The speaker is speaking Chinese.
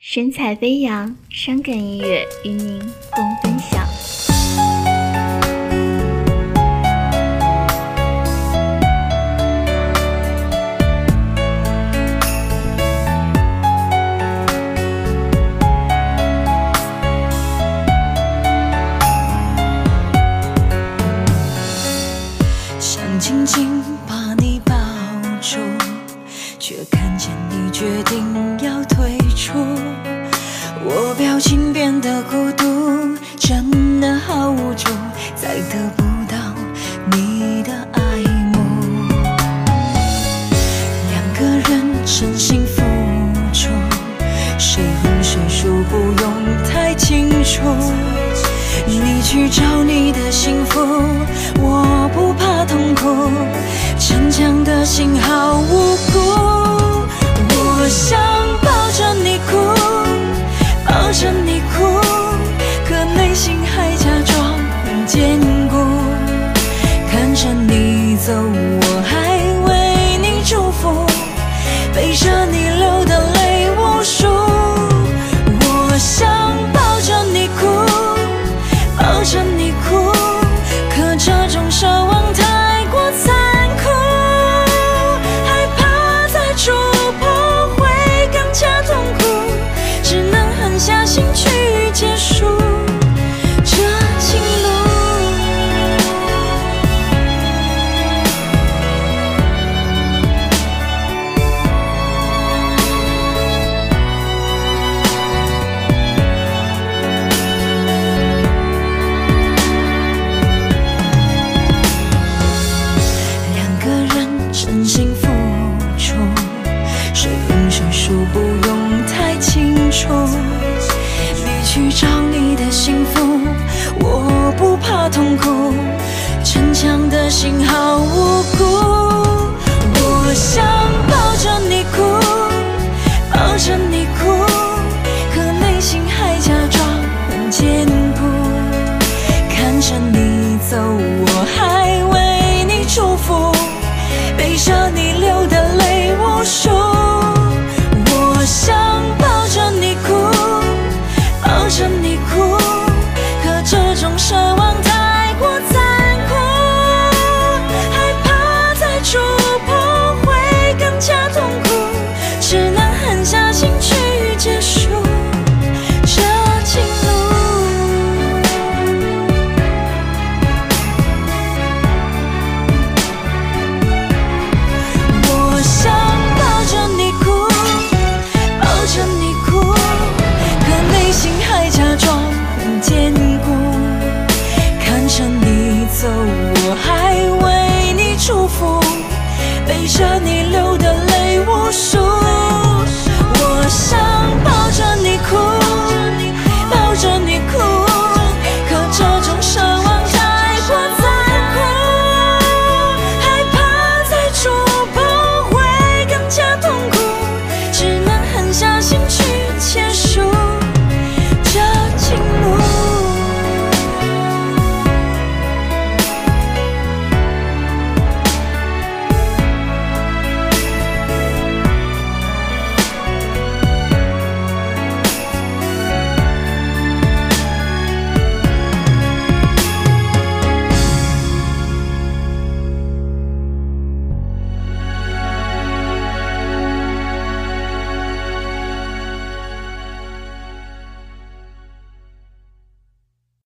神采飞扬，伤感音乐与您共分享。想紧紧把你抱住，却看见你决定要退出。我表情变得孤独，真的好无助，再得不到你的爱慕。两个人真心付出，谁赢谁输不用太清楚。你去找你的幸福，我不怕痛苦，逞强的心好无辜。想抱着你哭，抱着你哭，可内心还假装很坚固。看着你走，清楚。你去找你的幸福，我不怕痛苦，逞强的心好无辜。我想抱着你哭，抱着你哭，可内心还假装很坚固。看着你走，我还为你祝福，背着你树